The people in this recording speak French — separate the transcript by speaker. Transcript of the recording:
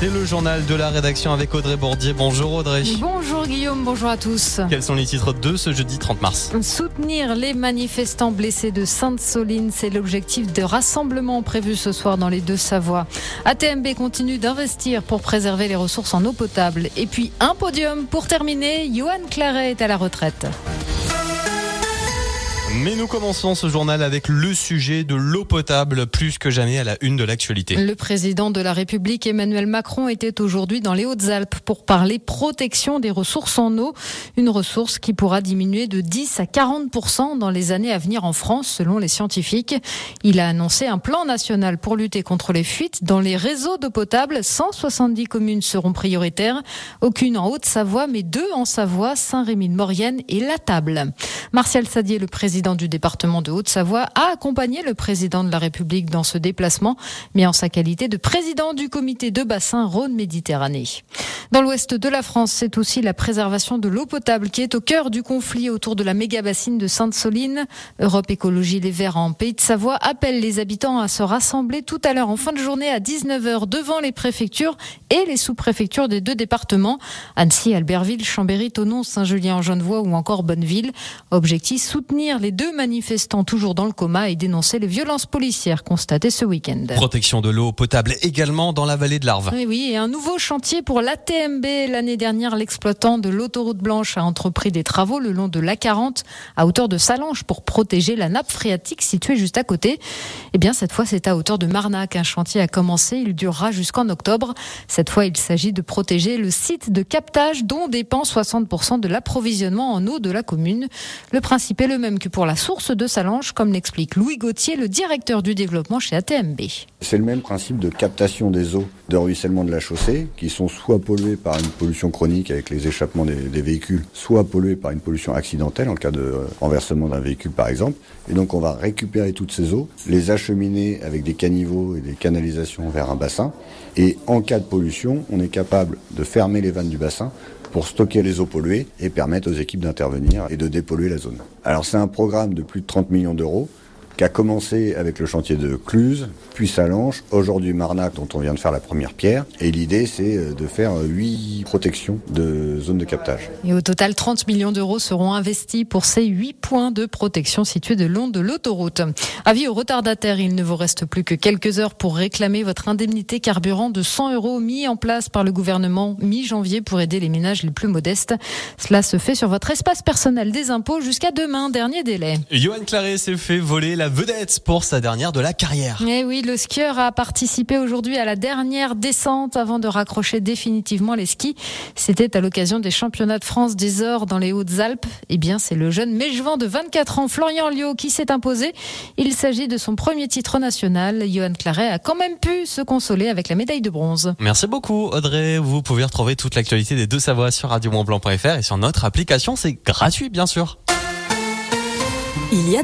Speaker 1: C'est le journal de la rédaction avec Audrey Bordier. Bonjour Audrey.
Speaker 2: Bonjour Guillaume, bonjour à tous.
Speaker 1: Quels sont les titres de ce jeudi 30 mars
Speaker 2: Soutenir les manifestants blessés de Sainte-Soline, c'est l'objectif de rassemblement prévu ce soir dans les deux Savoies. ATMB continue d'investir pour préserver les ressources en eau potable. Et puis un podium pour terminer, Johan Claret est à la retraite.
Speaker 1: Mais nous commençons ce journal avec le sujet de l'eau potable, plus que jamais à la une de l'actualité.
Speaker 2: Le président de la République, Emmanuel Macron, était aujourd'hui dans les Hautes-Alpes pour parler protection des ressources en eau, une ressource qui pourra diminuer de 10 à 40% dans les années à venir en France, selon les scientifiques. Il a annoncé un plan national pour lutter contre les fuites. Dans les réseaux d'eau potable, 170 communes seront prioritaires, aucune en Haute-Savoie, mais deux en Savoie, Saint-Rémy-de-Maurienne et La Table. Martial Sadier, le président du département de Haute-Savoie, a accompagné le président de la République dans ce déplacement, mais en sa qualité de président du comité de bassin Rhône-Méditerranée. Dans l'ouest de la France, c'est aussi la préservation de l'eau potable qui est au cœur du conflit autour de la méga-bassine de Sainte-Soline. Europe Écologie Les Verts en Pays de Savoie appelle les habitants à se rassembler tout à l'heure en fin de journée à 19h devant les préfectures et les sous-préfectures des deux départements, Annecy, Albertville, Chambéry, Tonon, Saint-Julien-en-Genevois ou encore Bonneville. Objectif soutenir les deux manifestants toujours dans le coma et dénoncer les violences policières constatées ce week-end.
Speaker 1: Protection de l'eau potable également dans la vallée de l'Arve.
Speaker 2: Oui, oui, et un nouveau chantier pour l'ATMB. L'année dernière, l'exploitant de l'autoroute blanche a entrepris des travaux le long de l'A40 à hauteur de Salange pour protéger la nappe phréatique située juste à côté. Eh bien, cette fois, c'est à hauteur de Marnac. Un chantier a commencé. Il durera jusqu'en octobre. Cette fois, il s'agit de protéger le site de captage dont dépend 60% de l'approvisionnement en eau de la commune. Le principe est le même que pour la source de Salange, comme l'explique Louis Gauthier, le directeur du développement chez ATMB.
Speaker 3: C'est le même principe de captation des eaux de ruissellement de la chaussée, qui sont soit polluées par une pollution chronique avec les échappements des, véhicules, soit polluées par une pollution accidentelle, en cas de euh, renversement d'un véhicule par exemple. Et donc on va récupérer toutes ces eaux, les acheminer avec des caniveaux et des canalisations vers un bassin. Et en cas de pollution, on est capable de fermer les vannes du bassin pour stocker les eaux polluées et permettre aux équipes d'intervenir et de dépolluer la zone. Alors c'est un programme de plus de 30 millions d'euros qui a commencé avec le chantier de Cluse, puis Salange, aujourd'hui Marnac dont on vient de faire la première pierre. Et l'idée c'est de faire huit protections de zones de captage.
Speaker 2: Et au total, 30 millions d'euros seront investis pour ces huit points de protection situés de long de l'autoroute. Avis aux retardataires, il ne vous reste plus que quelques heures pour réclamer votre indemnité carburant de 100 euros mis en place par le gouvernement mi-janvier pour aider les ménages les plus modestes. Cela se fait sur votre espace personnel des impôts jusqu'à demain, dernier délai.
Speaker 1: Johan Claret s'est fait voler la vedette pour sa dernière de la carrière.
Speaker 2: Eh oui, le skieur a participé aujourd'hui à la dernière descente avant de raccrocher définitivement les skis. C'était à l'occasion des championnats de France des Ors dans les Hautes-Alpes. Eh bien, c'est le jeune Mégevant de 24 ans, Florian Liot, qui s'est imposé. Il s'agit de son premier titre national. Johan Claret a quand même pu se consoler avec la médaille de bronze.
Speaker 1: Merci beaucoup, Audrey. Vous pouvez retrouver toute l'actualité des deux Savoies sur radiomontblanc.fr et sur notre application. C'est gratuit, bien sûr.
Speaker 4: Il y a